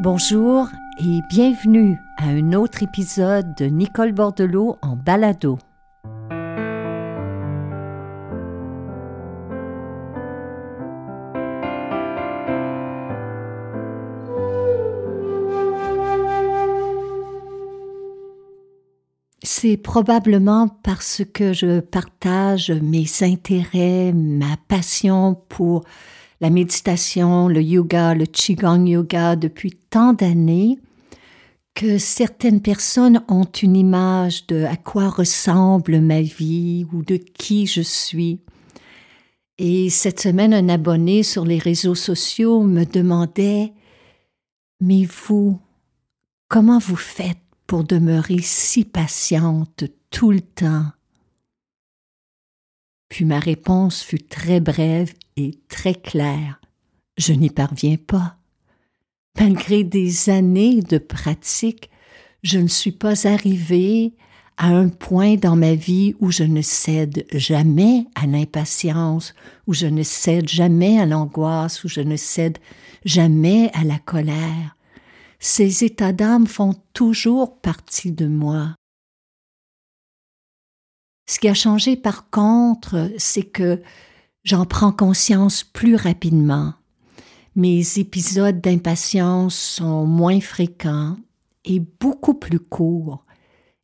Bonjour et bienvenue à un autre épisode de Nicole Bordelot en balado. C'est probablement parce que je partage mes intérêts, ma passion pour la méditation, le yoga, le qigong yoga depuis tant d'années que certaines personnes ont une image de à quoi ressemble ma vie ou de qui je suis. Et cette semaine, un abonné sur les réseaux sociaux me demandait Mais vous, comment vous faites pour demeurer si patiente tout le temps puis ma réponse fut très brève et très claire. Je n'y parviens pas. Malgré des années de pratique, je ne suis pas arrivée à un point dans ma vie où je ne cède jamais à l'impatience, où je ne cède jamais à l'angoisse, où je ne cède jamais à la colère. Ces états d'âme font toujours partie de moi. Ce qui a changé par contre, c'est que j'en prends conscience plus rapidement. Mes épisodes d'impatience sont moins fréquents et beaucoup plus courts.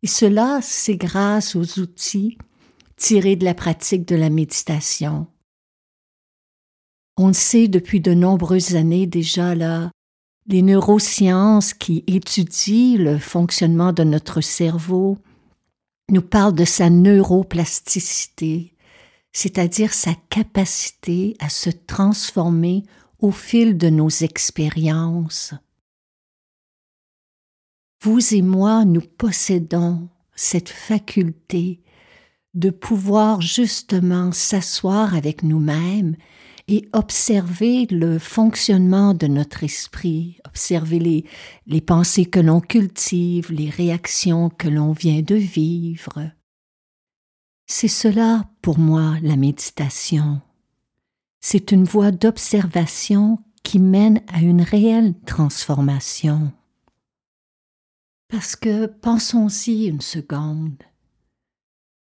Et cela, c'est grâce aux outils tirés de la pratique de la méditation. On le sait depuis de nombreuses années déjà là, les neurosciences qui étudient le fonctionnement de notre cerveau nous parle de sa neuroplasticité, c'est-à-dire sa capacité à se transformer au fil de nos expériences. Vous et moi, nous possédons cette faculté de pouvoir justement s'asseoir avec nous-mêmes et observer le fonctionnement de notre esprit, observer les, les pensées que l'on cultive, les réactions que l'on vient de vivre. C'est cela pour moi la méditation. C'est une voie d'observation qui mène à une réelle transformation. Parce que pensons-y une seconde.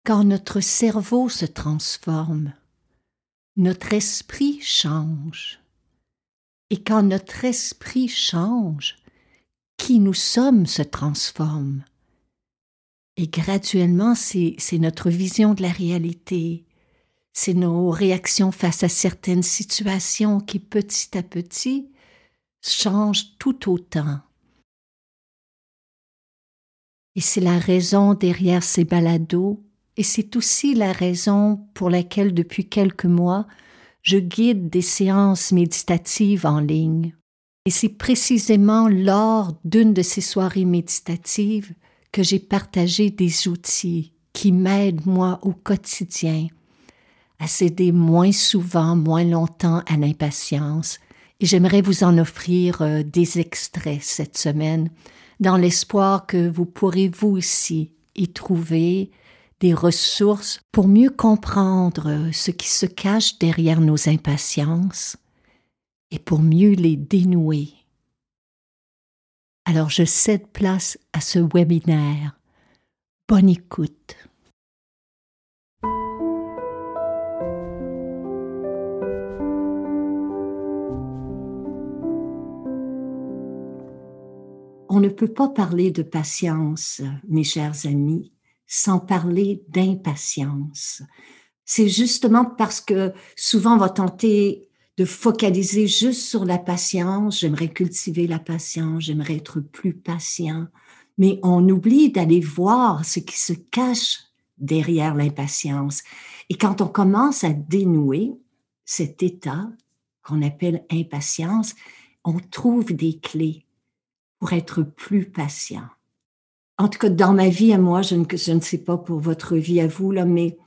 Quand notre cerveau se transforme, notre esprit change. Et quand notre esprit change, qui nous sommes se transforme. Et graduellement, c'est notre vision de la réalité, c'est nos réactions face à certaines situations qui petit à petit changent tout autant. Et c'est la raison derrière ces balados et c'est aussi la raison pour laquelle depuis quelques mois, je guide des séances méditatives en ligne. Et c'est précisément lors d'une de ces soirées méditatives que j'ai partagé des outils qui m'aident moi au quotidien à céder moins souvent, moins longtemps à l'impatience. Et j'aimerais vous en offrir euh, des extraits cette semaine, dans l'espoir que vous pourrez vous aussi y trouver des ressources pour mieux comprendre ce qui se cache derrière nos impatiences et pour mieux les dénouer. Alors je cède place à ce webinaire. Bonne écoute. On ne peut pas parler de patience, mes chers amis, sans parler d'impatience. C'est justement parce que souvent on va tenter de focaliser juste sur la patience. J'aimerais cultiver la patience, j'aimerais être plus patient. Mais on oublie d'aller voir ce qui se cache derrière l'impatience. Et quand on commence à dénouer cet état qu'on appelle impatience, on trouve des clés pour être plus patient en tout cas, dans ma vie à moi, je ne, sais pas pour votre vie à vous, là, mais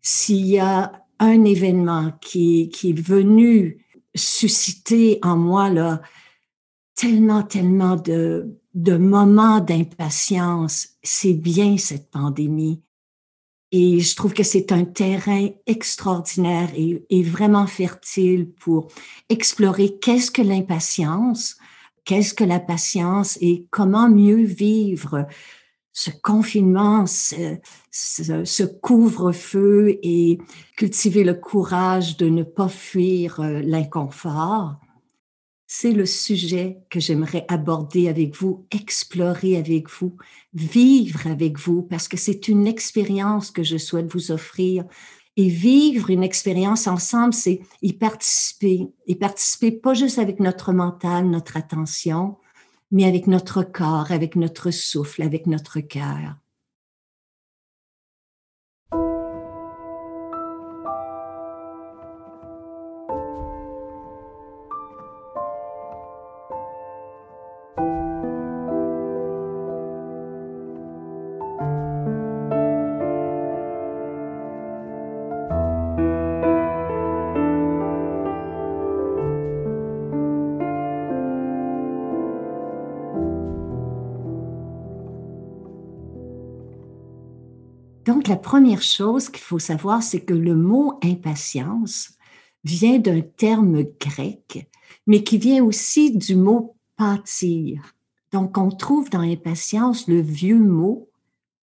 s'il y a un événement qui, est venu susciter en moi là, tellement, tellement de, moments d'impatience, c'est bien cette pandémie. Et je trouve que c'est un terrain extraordinaire et vraiment fertile pour explorer qu'est-ce que l'impatience, qu'est-ce que la patience et comment mieux vivre ce confinement, ce, couvre-feu et cultiver le courage de ne pas fuir euh, l'inconfort, c'est le sujet que j'aimerais aborder avec vous, explorer avec vous, vivre avec vous, parce que c'est une expérience que je souhaite vous offrir. Et vivre une expérience ensemble, c'est y participer. Y participer pas juste avec notre mental, notre attention, mais avec notre corps, avec notre souffle, avec notre cœur. La première chose qu'il faut savoir, c'est que le mot impatience vient d'un terme grec, mais qui vient aussi du mot pâtir. Donc, on trouve dans impatience le vieux mot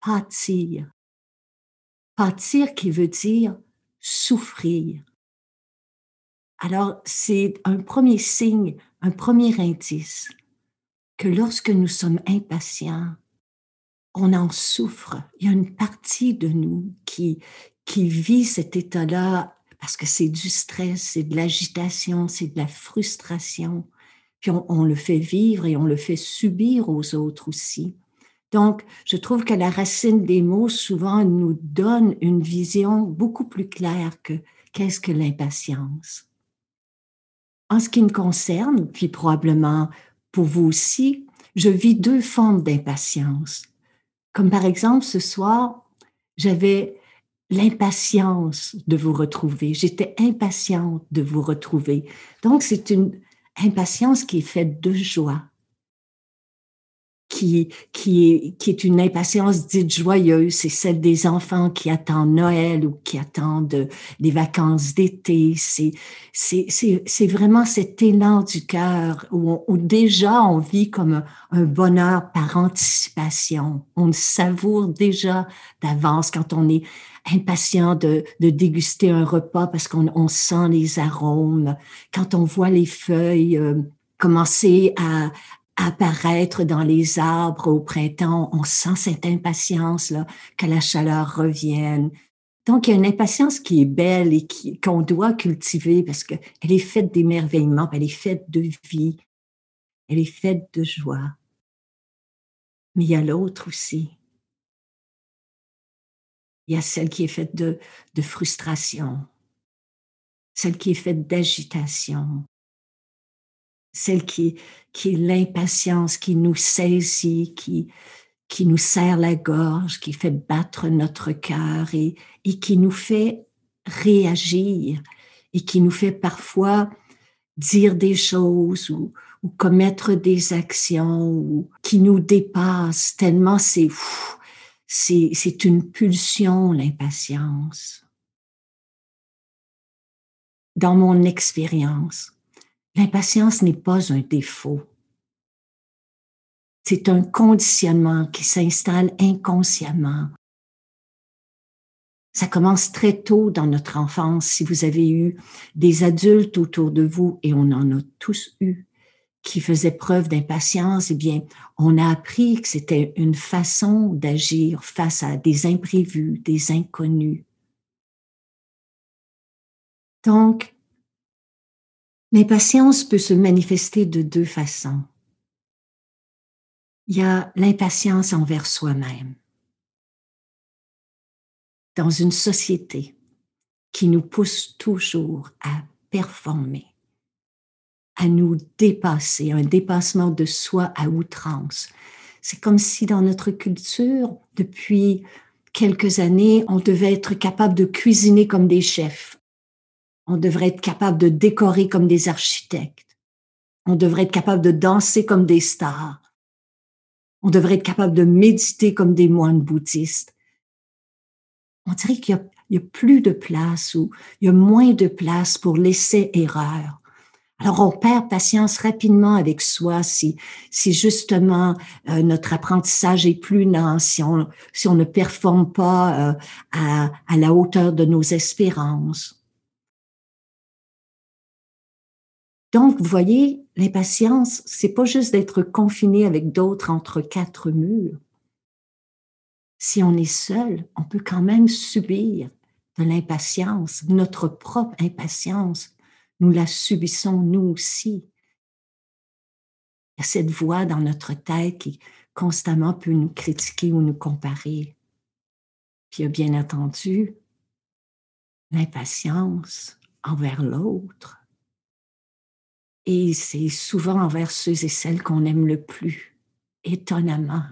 pâtir. Pâtir qui veut dire souffrir. Alors, c'est un premier signe, un premier indice que lorsque nous sommes impatients, on en souffre. Il y a une partie de nous qui, qui vit cet état-là parce que c'est du stress, c'est de l'agitation, c'est de la frustration. Puis on, le fait vivre et on le fait subir aux autres aussi. Donc, je trouve que la racine des mots souvent nous donne une vision beaucoup plus claire que qu'est-ce que l'impatience. En ce qui me concerne, puis probablement pour vous aussi, je vis deux formes d'impatience. Comme par exemple, ce soir, j'avais l'impatience de vous retrouver. J'étais impatiente de vous retrouver. Donc, c'est une impatience qui est faite de joie qui, qui, qui est une impatience dite joyeuse, c'est celle des enfants qui attendent Noël ou qui attendent les vacances d'été. C'est, vraiment cet élan du cœur où, déjà on vit comme un, bonheur par anticipation. On savoure déjà d'avance quand on est impatient de, de déguster un repas parce qu'on on sent les arômes, quand on voit les feuilles euh, commencer à, apparaître dans les arbres au printemps. On sent cette impatience là que la chaleur revienne. Donc il y a une impatience qui est belle et qu'on doit cultiver parce que elle est faite d'émerveillement, elle est faite de vie, elle est faite de joie. Mais il y a l'autre aussi. Il y a celle qui est faite de, de frustration, celle qui est faite d'agitation, celle qui, qui est l'impatience qui nous saisit, qui, qui nous serre la gorge, qui fait battre notre cœur et, et qui nous fait réagir et qui nous fait parfois dire des choses ou, ou commettre des actions ou qui nous dépassent tellement c'est c'est c'est une pulsion l'impatience. Dans mon expérience, L'impatience n'est pas un défaut. C'est un conditionnement qui s'installe inconsciemment. Ça commence très tôt dans notre enfance. Si vous avez eu des adultes autour de vous, et on en a tous eu, qui faisaient preuve d'impatience, eh bien, on a appris que c'était une façon d'agir face à des imprévus, des inconnus. Donc, L'impatience peut se manifester de deux façons. Il y a l'impatience envers soi-même. Dans une société qui nous pousse toujours à performer, à nous dépasser, un dépassement de soi à outrance. C'est comme si dans notre culture, depuis quelques années, on devait être capable de cuisiner comme des chefs, on devrait être capable de décorer comme des architectes. On devrait être capable de danser comme des stars. On devrait être capable de méditer comme des moines bouddhistes. On dirait qu'il y, a plus de place ou il y a moins de place pour l'essai-erreur. Alors on perd patience rapidement avec soi si, si justement euh, notre apprentissage est plus lent, si on, si on ne performe pas euh, à, à la hauteur de nos espérances. Donc, vous voyez, l'impatience, c'est pas juste d'être confiné avec d'autres entre quatre murs. Si on est seul, on peut quand même subir de l'impatience, notre propre impatience nous la subissons nous aussi. Il y a cette voix dans notre tête qui constamment peut nous critiquer ou nous comparer. Puis a bien entendu l'impatience envers l'autre. Et c'est souvent envers ceux et celles qu'on aime le plus, étonnamment.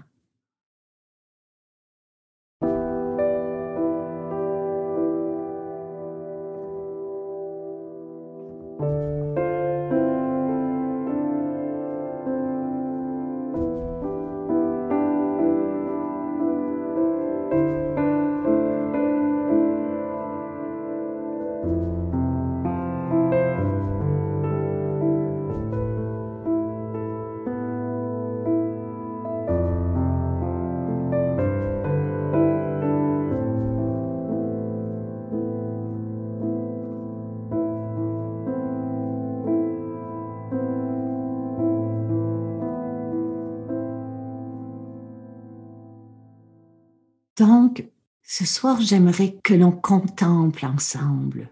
Ce soir, j'aimerais que l'on contemple ensemble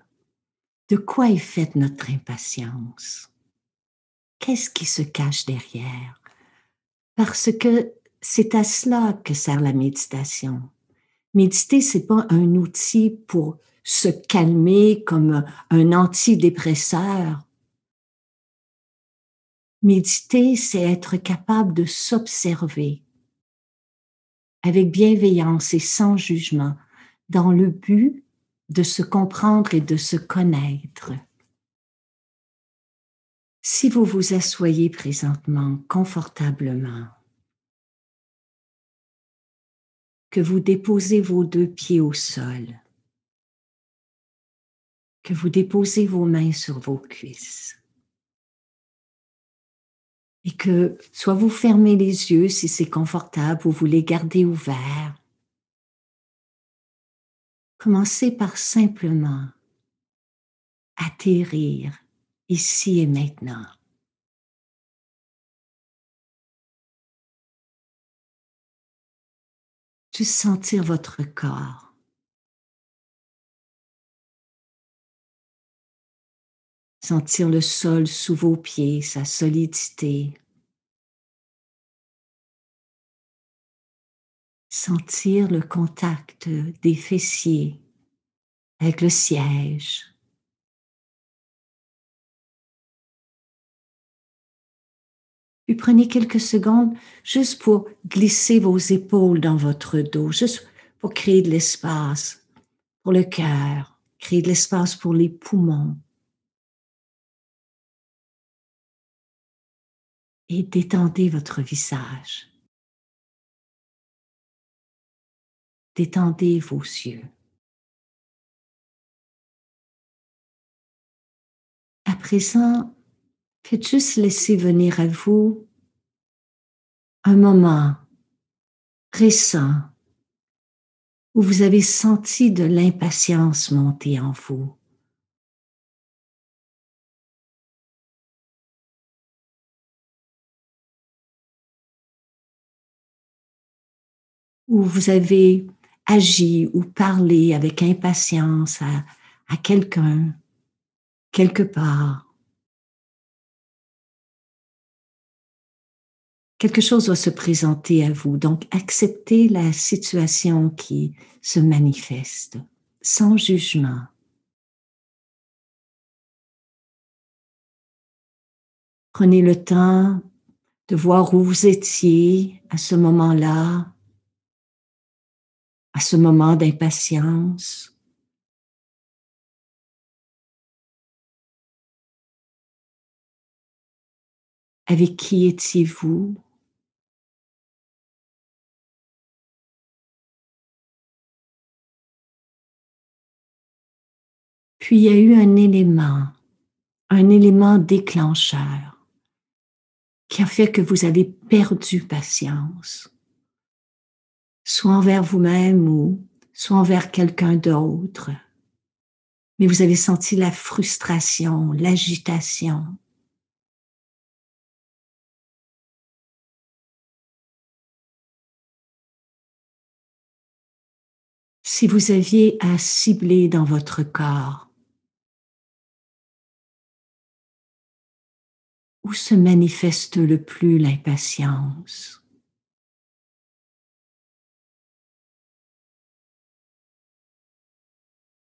de quoi est faite notre impatience. Qu'est-ce qui se cache derrière? Parce que c'est à cela que sert la méditation. Méditer, c'est pas un outil pour se calmer comme un antidépresseur. Méditer, c'est être capable de s'observer, avec bienveillance et sans jugement, dans le but de se comprendre et de se connaître. Si vous vous assoyez présentement confortablement, que vous déposez vos deux pieds au sol, que vous déposez vos mains sur vos cuisses, et que soit vous fermez les yeux si c'est confortable ou vous les gardez ouverts. Commencez par simplement atterrir ici et maintenant. Juste sentir votre corps. Sentir le sol sous vos pieds, sa solidité. Sentir le contact des fessiers avec le siège. Puis prenez quelques secondes juste pour glisser vos épaules dans votre dos, juste pour créer de l'espace pour le cœur, créer de l'espace pour les poumons. Et détendez votre visage. Détendez vos yeux. À présent, faites juste laisser venir à vous un moment récent où vous avez senti de l'impatience monter en vous. Où vous avez agi ou parlé avec impatience à, à quelqu'un, quelque part. Quelque chose va se présenter à vous, donc acceptez la situation qui se manifeste sans jugement. Prenez le temps de voir où vous étiez à ce moment-là, à ce moment d'impatience. Avec qui étiez-vous? Puis il y a eu un élément un élément déclencheur qui a fait que vous avez perdu patience, soit envers vous-même ou soit envers quelqu'un d'autre. Mais vous avez senti la frustration, l'agitation. Si vous aviez à cibler dans votre corps où se manifeste le plus l'impatience?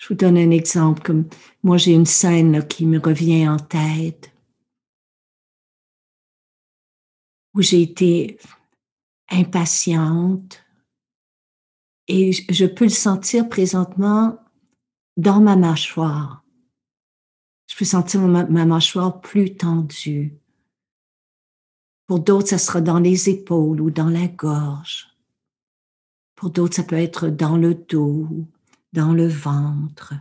Je vous donne un exemple, comme moi j'ai une scène qui me revient en tête, où j'ai été impatiente et je peux le sentir présentement dans ma mâchoire. Je peux sentir ma, ma mâchoire plus tendue. Pour d'autres, ça sera dans les épaules ou dans la gorge. Pour d'autres, ça peut être dans le dos, dans le ventre.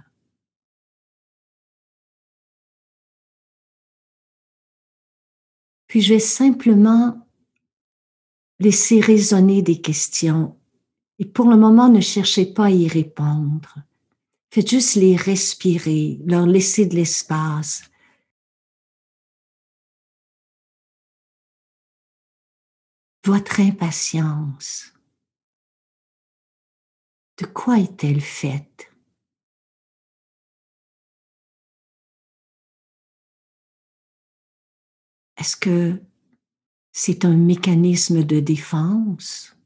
Puis je vais simplement laisser résonner des questions et pour le moment ne cherchez pas à y répondre. Faites juste les respirer, leur laisser de l'espace. Votre impatience, de quoi est-elle faite? Est-ce que c'est un mécanisme de défense?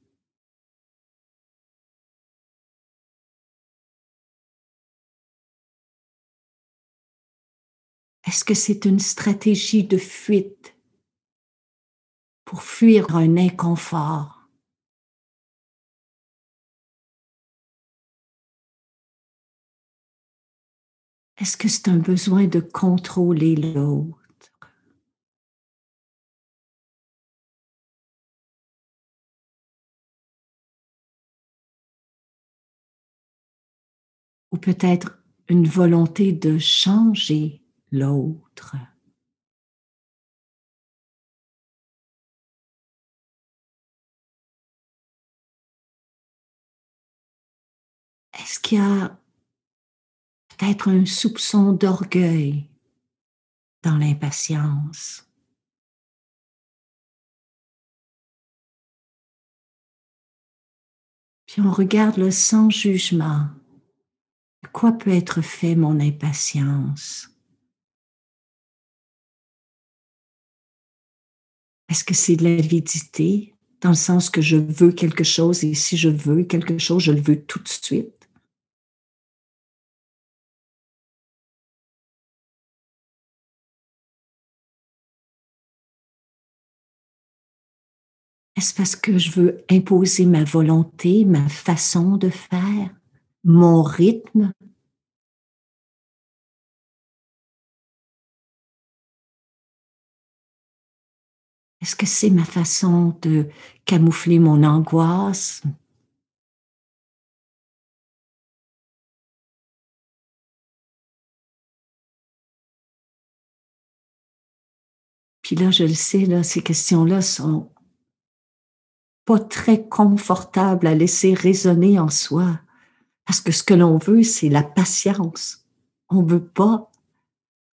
Est-ce que c'est une stratégie de fuite pour fuir un inconfort? Est-ce que c'est un besoin de contrôler l'autre? Ou peut-être une volonté de changer l'autre? Est-ce qu'il y a peut-être un soupçon d'orgueil dans l'impatience. Puis on regarde le sans jugement. De quoi peut être fait mon impatience? Est-ce que c'est de l'avidité, dans le sens que je veux quelque chose et si je veux quelque chose, je le veux tout de suite? Est-ce parce que je veux imposer ma volonté, ma façon de faire, mon rythme? Est-ce que c'est ma façon de camoufler mon angoisse? Puis là, je le sais, là, ces questions-là sont pas très confortable à laisser résonner en soi. Parce que ce que l'on veut, c'est la patience. On veut pas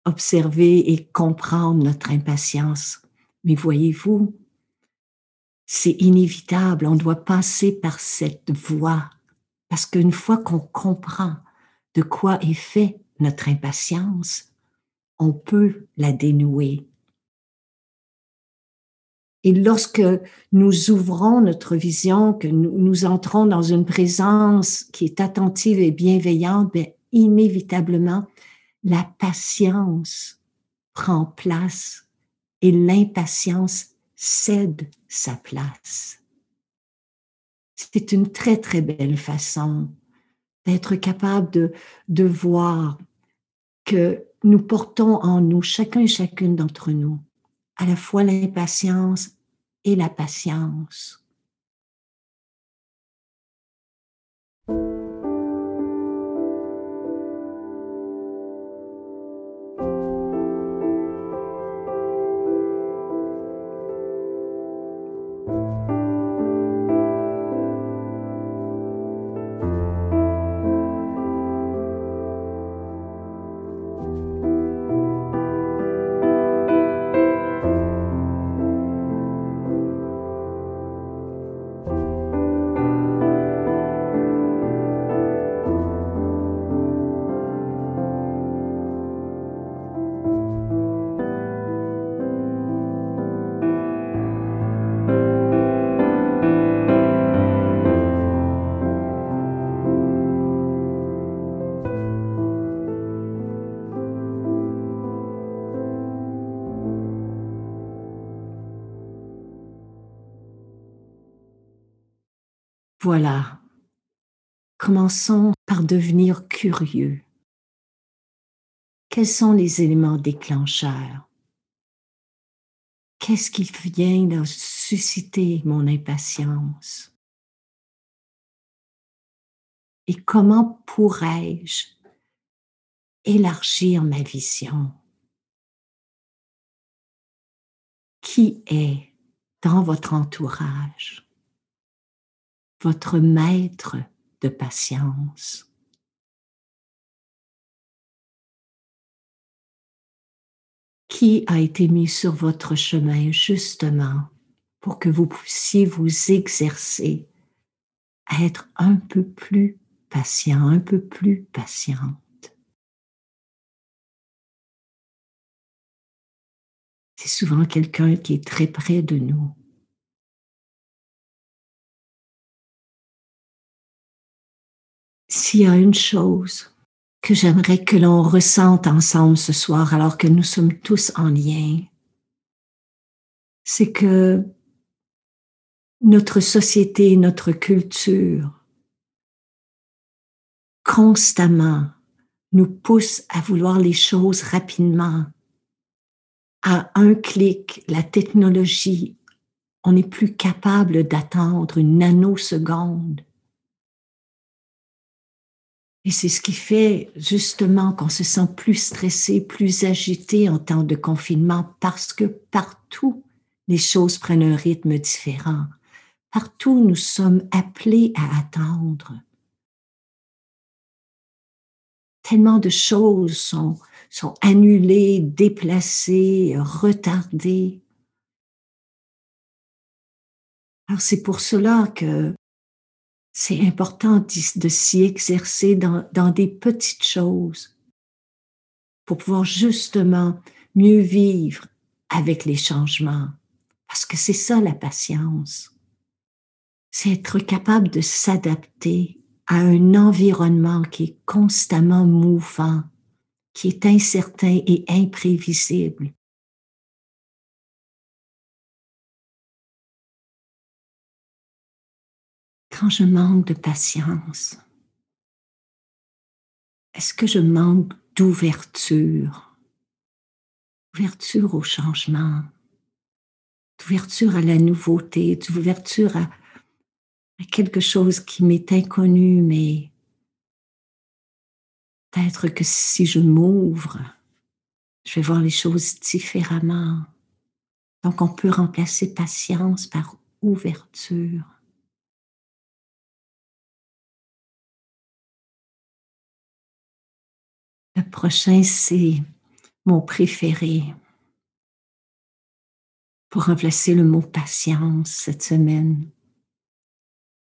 observer et comprendre notre impatience. Mais voyez-vous, c'est inévitable. On doit passer par cette voie. Parce qu'une fois qu'on comprend de quoi est fait notre impatience, on peut la dénouer. Et lorsque nous ouvrons notre vision, que nous, entrons dans une présence qui est attentive et bienveillante, bien, inévitablement, la patience prend place et l'impatience cède sa place. C'est une très, très belle façon d'être capable de, de voir que nous portons en nous, chacun et chacune d'entre nous, à la fois l'impatience et la patience. Voilà. Commençons par devenir curieux. Quels sont les éléments déclencheurs? Qu'est-ce qui vient de susciter mon impatience? Et comment pourrais-je élargir ma vision? Qui est dans votre entourage? Votre maître de patience qui a été mis sur votre chemin justement pour que vous puissiez vous exercer à être un peu plus patient, un peu plus patiente? C'est souvent quelqu'un qui est très près de nous. S'il y a une chose que j'aimerais que l'on ressente ensemble ce soir alors que nous sommes tous en lien, c'est que notre société, notre culture, constamment nous pousse à vouloir les choses rapidement. À un clic, la technologie, on n'est plus capable d'attendre une nanoseconde et c'est ce qui fait justement qu'on se sent plus stressé, plus agité en temps de confinement parce que partout, les choses prennent un rythme différent. Partout, nous sommes appelés à attendre. Tellement de choses sont, sont annulées, déplacées, retardées. Alors c'est pour cela que c'est important de, s'y exercer dans, des petites choses pour pouvoir justement mieux vivre avec les changements. Parce que c'est ça la patience. C'est être capable de s'adapter à un environnement qui est constamment mouvant, qui est incertain et imprévisible. Quand je manque de patience Est-ce que je manque d'ouverture? Ouverture au changement, d'ouverture à la nouveauté, d'ouverture à, à quelque chose qui m'est inconnu, mais peut-être que si je m'ouvre, je vais voir les choses différemment. Donc on peut remplacer patience par ouverture. Le prochain, c'est mon préféré. Pour remplacer le mot patience cette semaine,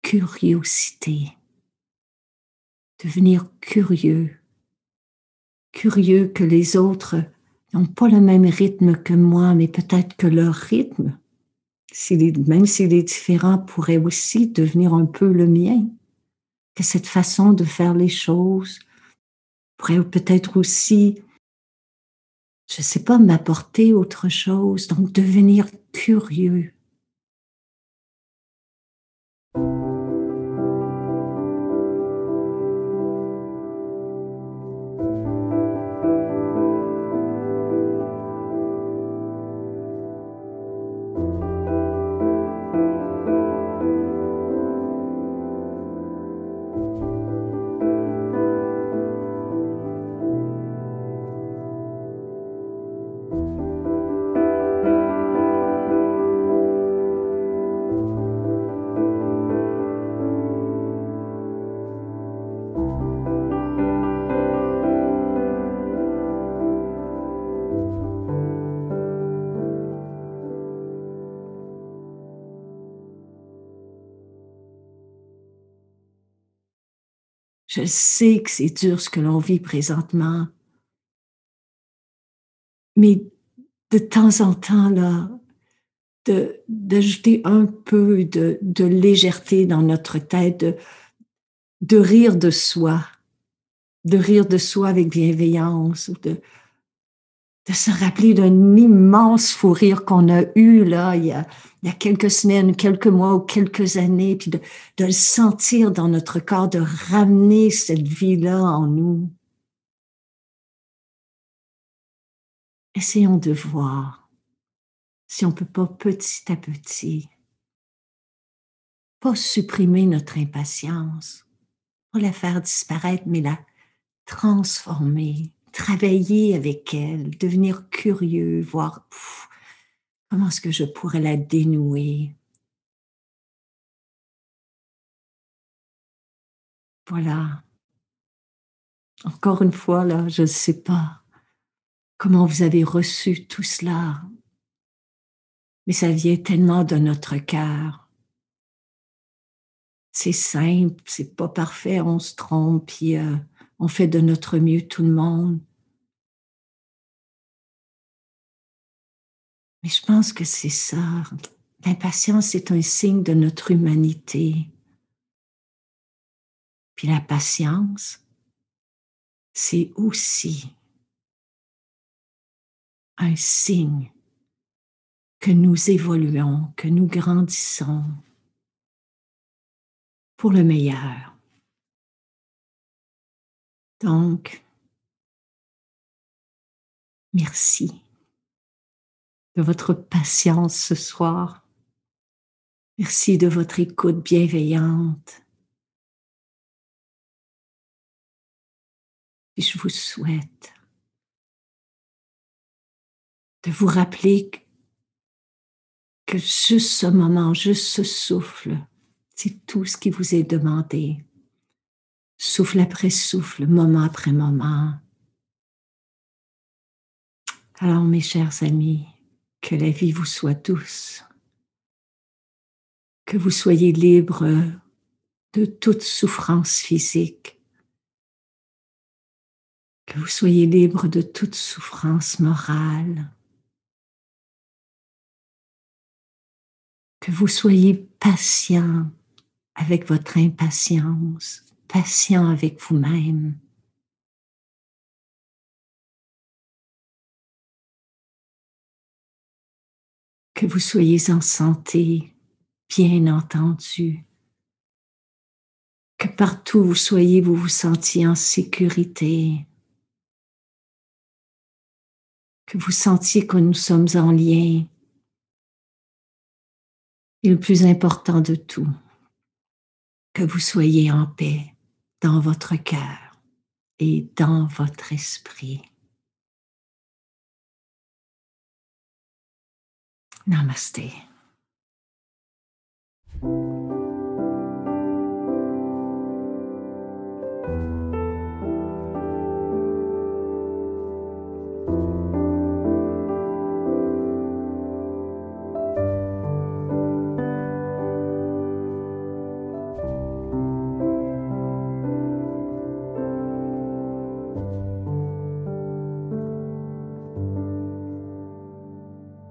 curiosité. Devenir curieux. Curieux que les autres n'ont pas le même rythme que moi, mais peut-être que leur rythme, même s'il est différent, pourrait aussi devenir un peu le mien. Que cette façon de faire les choses, pourrait peut-être aussi, je ne sais pas, m'apporter autre chose, donc devenir curieux. Je sais que c'est dur ce que l'on vit présentement. Mais de temps en temps, là, d'ajouter un peu de, de, légèreté dans notre tête, de, de rire de soi, de rire de soi avec bienveillance, de, de se rappeler d'un immense fou rire qu'on a eu là il y a, il y a quelques semaines, quelques mois ou quelques années, puis de, de le sentir dans notre corps, de ramener cette vie-là en nous. Essayons de voir si on peut pas petit à petit, pas supprimer notre impatience, pas la faire disparaître, mais la transformer, travailler avec elle, devenir curieux, voir comment est-ce que je pourrais la dénouer? Voilà. Encore une fois, là, je ne sais pas comment vous avez reçu tout cela, mais ça vient tellement de notre cœur. C'est simple, c'est pas parfait, on se trompe, puis euh, on fait de notre mieux tout le monde. Mais je pense que c'est ça. L'impatience est un signe de notre humanité. Puis la patience, c'est aussi un signe que nous évoluons, que nous grandissons pour le meilleur. Donc, merci de votre patience ce soir. Merci de votre écoute bienveillante. Et je vous souhaite de vous rappeler que juste ce moment, juste ce souffle, c'est tout ce qui vous est demandé souffle après souffle, moment après moment. Alors, mes chers amis, que la vie vous soit douce, que vous soyez libre de toute souffrance physique, que vous soyez libre de toute souffrance morale, que vous soyez patient avec votre impatience, patient avec vous-même. Que vous soyez en santé, bien entendu. Que partout où vous soyez, vous vous sentiez en sécurité. Que vous sentiez que nous sommes en lien. Et le plus important de tout, que vous soyez en paix dans votre cœur et dans votre esprit. Namaste.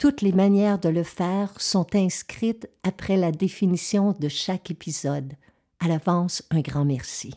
toutes les manières de le faire sont inscrites après la définition de chaque épisode. À l'avance, un grand merci.